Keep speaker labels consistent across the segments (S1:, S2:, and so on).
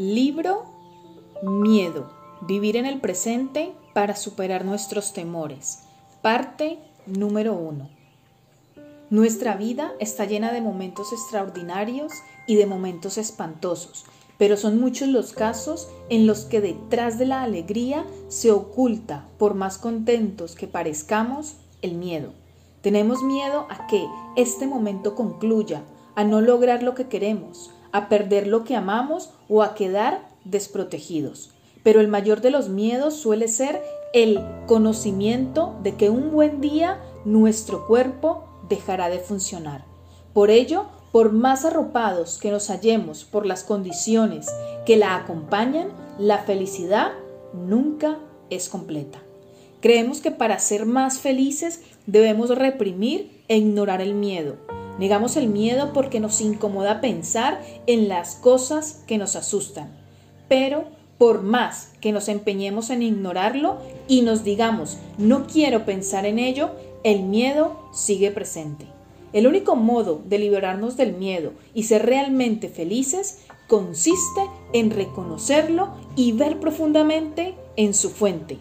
S1: Libro Miedo. Vivir en el presente para superar nuestros temores. Parte número 1. Nuestra vida está llena de momentos extraordinarios y de momentos espantosos, pero son muchos los casos en los que detrás de la alegría se oculta, por más contentos que parezcamos, el miedo. Tenemos miedo a que este momento concluya, a no lograr lo que queremos, a perder lo que amamos o a quedar desprotegidos. Pero el mayor de los miedos suele ser el conocimiento de que un buen día nuestro cuerpo dejará de funcionar. Por ello, por más arropados que nos hallemos por las condiciones que la acompañan, la felicidad nunca es completa. Creemos que para ser más felices debemos reprimir e ignorar el miedo, Negamos el miedo porque nos incomoda pensar en las cosas que nos asustan. Pero por más que nos empeñemos en ignorarlo y nos digamos no quiero pensar en ello, el miedo sigue presente. El único modo de liberarnos del miedo y ser realmente felices consiste en reconocerlo y ver profundamente en su fuente.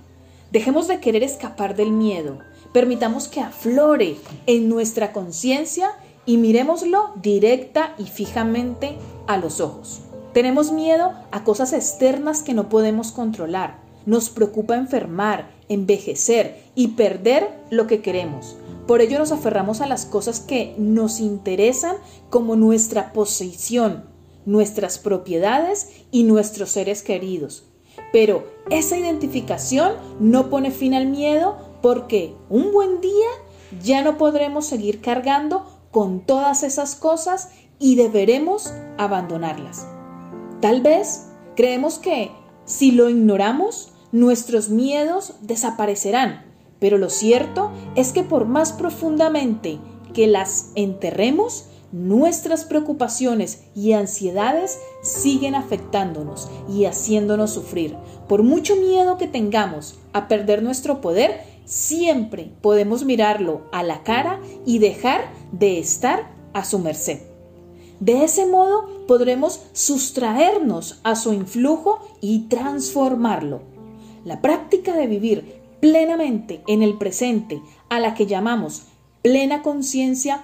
S1: Dejemos de querer escapar del miedo, permitamos que aflore en nuestra conciencia y miremoslo directa y fijamente a los ojos. Tenemos miedo a cosas externas que no podemos controlar. Nos preocupa enfermar, envejecer y perder lo que queremos. Por ello nos aferramos a las cosas que nos interesan como nuestra posición, nuestras propiedades y nuestros seres queridos. Pero esa identificación no pone fin al miedo porque un buen día ya no podremos seguir cargando con todas esas cosas y deberemos abandonarlas. Tal vez creemos que si lo ignoramos, nuestros miedos desaparecerán, pero lo cierto es que por más profundamente que las enterremos, nuestras preocupaciones y ansiedades siguen afectándonos y haciéndonos sufrir. Por mucho miedo que tengamos a perder nuestro poder, siempre podemos mirarlo a la cara y dejar de estar a su merced. De ese modo podremos sustraernos a su influjo y transformarlo. La práctica de vivir plenamente en el presente, a la que llamamos plena conciencia,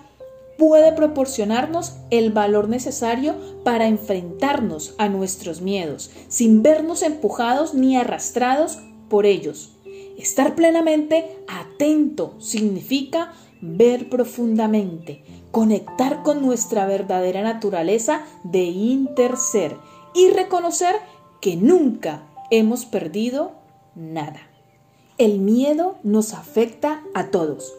S1: puede proporcionarnos el valor necesario para enfrentarnos a nuestros miedos, sin vernos empujados ni arrastrados por ellos. Estar plenamente atento significa ver profundamente, conectar con nuestra verdadera naturaleza de interser y reconocer que nunca hemos perdido nada. El miedo nos afecta a todos,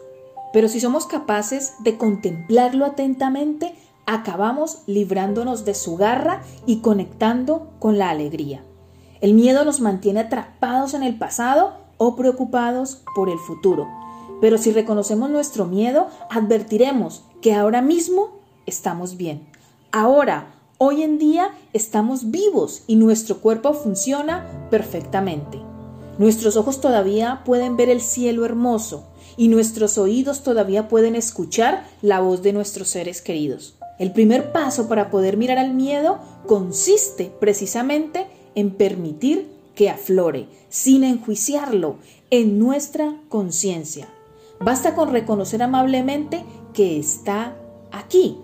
S1: pero si somos capaces de contemplarlo atentamente, acabamos librándonos de su garra y conectando con la alegría. El miedo nos mantiene atrapados en el pasado o preocupados por el futuro. Pero si reconocemos nuestro miedo, advertiremos que ahora mismo estamos bien. Ahora, hoy en día, estamos vivos y nuestro cuerpo funciona perfectamente. Nuestros ojos todavía pueden ver el cielo hermoso y nuestros oídos todavía pueden escuchar la voz de nuestros seres queridos. El primer paso para poder mirar al miedo consiste precisamente en permitir que aflore, sin enjuiciarlo, en nuestra conciencia. Basta con reconocer amablemente que está aquí.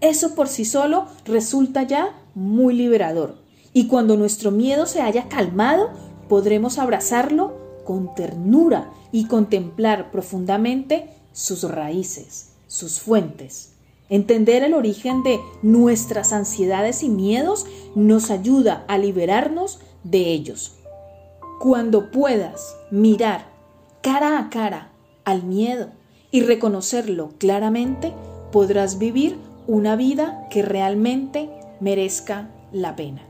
S1: Eso por sí solo resulta ya muy liberador. Y cuando nuestro miedo se haya calmado, podremos abrazarlo con ternura y contemplar profundamente sus raíces, sus fuentes. Entender el origen de nuestras ansiedades y miedos nos ayuda a liberarnos de ellos. Cuando puedas mirar cara a cara al miedo y reconocerlo claramente, podrás vivir una vida que realmente merezca la pena.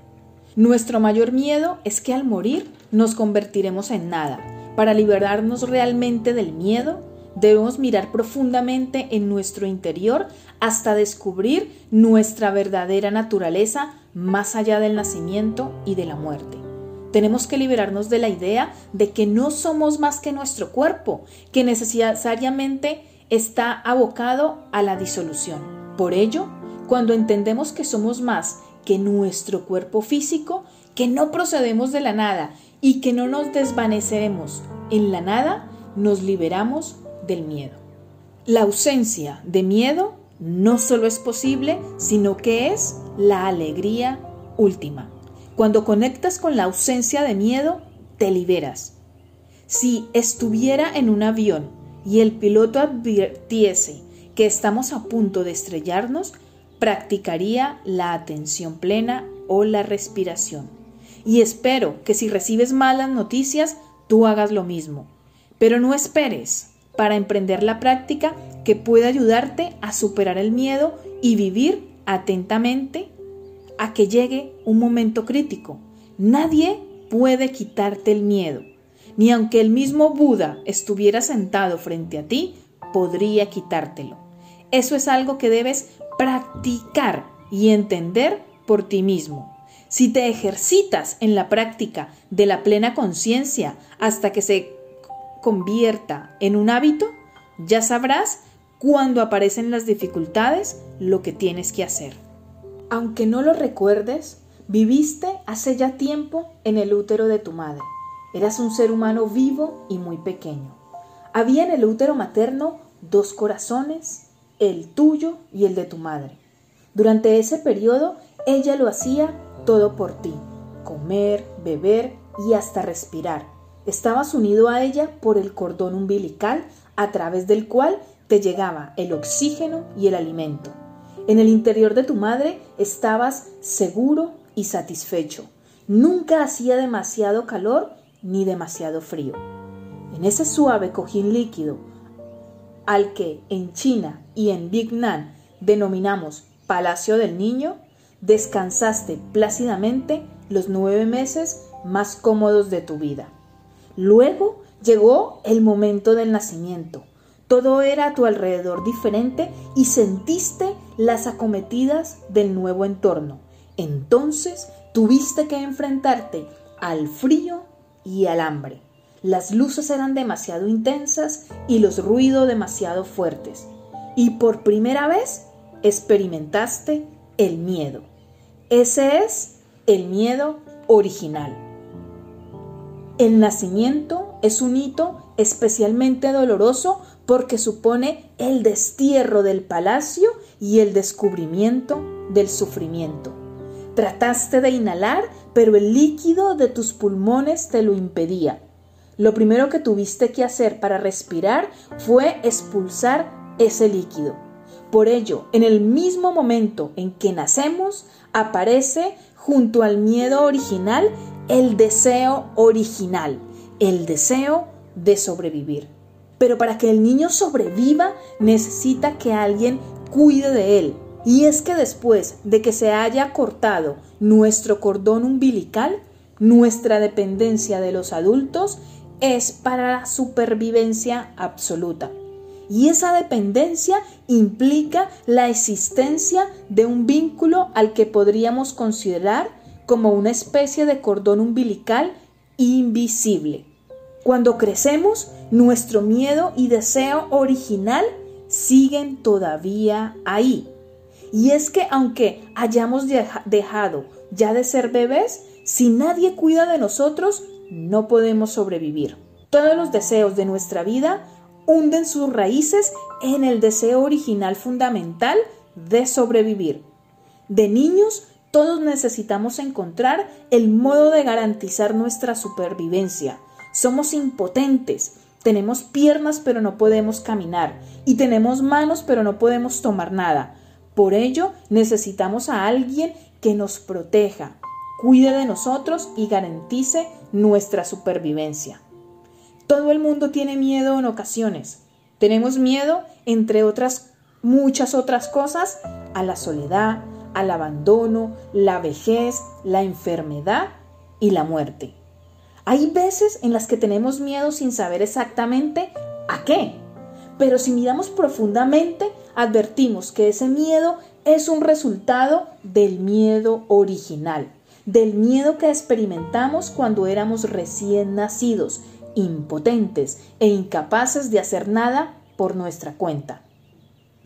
S1: Nuestro mayor miedo es que al morir nos convertiremos en nada. Para liberarnos realmente del miedo, debemos mirar profundamente en nuestro interior hasta descubrir nuestra verdadera naturaleza más allá del nacimiento y de la muerte. Tenemos que liberarnos de la idea de que no somos más que nuestro cuerpo, que necesariamente está abocado a la disolución. Por ello, cuando entendemos que somos más que nuestro cuerpo físico, que no procedemos de la nada y que no nos desvaneceremos en la nada, nos liberamos del miedo. La ausencia de miedo no solo es posible, sino que es la alegría última. Cuando conectas con la ausencia de miedo, te liberas. Si estuviera en un avión y el piloto advirtiese que estamos a punto de estrellarnos, practicaría la atención plena o la respiración. Y espero que si recibes malas noticias, tú hagas lo mismo. Pero no esperes para emprender la práctica que puede ayudarte a superar el miedo y vivir atentamente a que llegue un momento crítico. Nadie puede quitarte el miedo, ni aunque el mismo Buda estuviera sentado frente a ti, podría quitártelo. Eso es algo que debes practicar y entender por ti mismo. Si te ejercitas en la práctica de la plena conciencia hasta que se convierta en un hábito, ya sabrás cuando aparecen las dificultades lo que tienes que hacer. Aunque no lo recuerdes, viviste hace ya tiempo en el útero de tu madre. Eras un ser humano vivo y muy pequeño. Había en el útero materno dos corazones, el tuyo y el de tu madre. Durante ese periodo ella lo hacía todo por ti, comer, beber y hasta respirar. Estabas unido a ella por el cordón umbilical a través del cual te llegaba el oxígeno y el alimento. En el interior de tu madre estabas seguro y satisfecho. Nunca hacía demasiado calor ni demasiado frío. En ese suave cojín líquido, al que en China y en Vietnam denominamos Palacio del Niño, descansaste plácidamente los nueve meses más cómodos de tu vida. Luego llegó el momento del nacimiento. Todo era a tu alrededor diferente y sentiste las acometidas del nuevo entorno. Entonces tuviste que enfrentarte al frío y al hambre. Las luces eran demasiado intensas y los ruidos demasiado fuertes. Y por primera vez experimentaste el miedo. Ese es el miedo original. El nacimiento es un hito especialmente doloroso porque supone el destierro del palacio y el descubrimiento del sufrimiento. Trataste de inhalar, pero el líquido de tus pulmones te lo impedía. Lo primero que tuviste que hacer para respirar fue expulsar ese líquido. Por ello, en el mismo momento en que nacemos, aparece junto al miedo original el deseo original, el deseo de sobrevivir. Pero para que el niño sobreviva necesita que alguien cuide de él. Y es que después de que se haya cortado nuestro cordón umbilical, nuestra dependencia de los adultos es para la supervivencia absoluta. Y esa dependencia implica la existencia de un vínculo al que podríamos considerar como una especie de cordón umbilical invisible. Cuando crecemos, nuestro miedo y deseo original siguen todavía ahí. Y es que aunque hayamos dejado ya de ser bebés, si nadie cuida de nosotros, no podemos sobrevivir. Todos los deseos de nuestra vida hunden sus raíces en el deseo original fundamental de sobrevivir. De niños, todos necesitamos encontrar el modo de garantizar nuestra supervivencia. Somos impotentes, tenemos piernas pero no podemos caminar y tenemos manos pero no podemos tomar nada. Por ello necesitamos a alguien que nos proteja, cuide de nosotros y garantice nuestra supervivencia. Todo el mundo tiene miedo en ocasiones. Tenemos miedo, entre otras muchas otras cosas, a la soledad, al abandono, la vejez, la enfermedad y la muerte. Hay veces en las que tenemos miedo sin saber exactamente a qué, pero si miramos profundamente, advertimos que ese miedo es un resultado del miedo original, del miedo que experimentamos cuando éramos recién nacidos impotentes e incapaces de hacer nada por nuestra cuenta.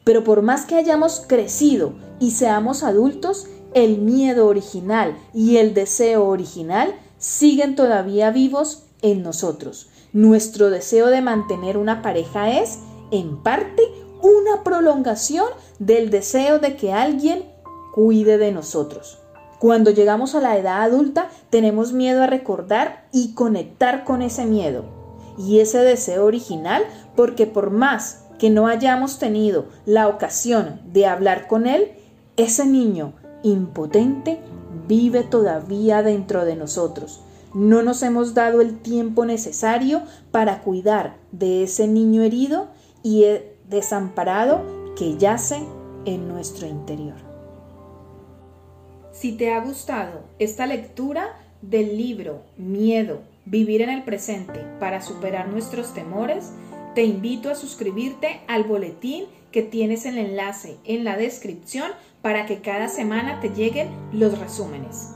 S1: Pero por más que hayamos crecido y seamos adultos, el miedo original y el deseo original siguen todavía vivos en nosotros. Nuestro deseo de mantener una pareja es, en parte, una prolongación del deseo de que alguien cuide de nosotros. Cuando llegamos a la edad adulta tenemos miedo a recordar y conectar con ese miedo y ese deseo original porque por más que no hayamos tenido la ocasión de hablar con él, ese niño impotente vive todavía dentro de nosotros. No nos hemos dado el tiempo necesario para cuidar de ese niño herido y desamparado que yace en nuestro interior. Si te ha gustado esta lectura del libro Miedo, vivir en el presente para superar nuestros temores, te invito a suscribirte al boletín que tienes el enlace en la descripción para que cada semana te lleguen los resúmenes.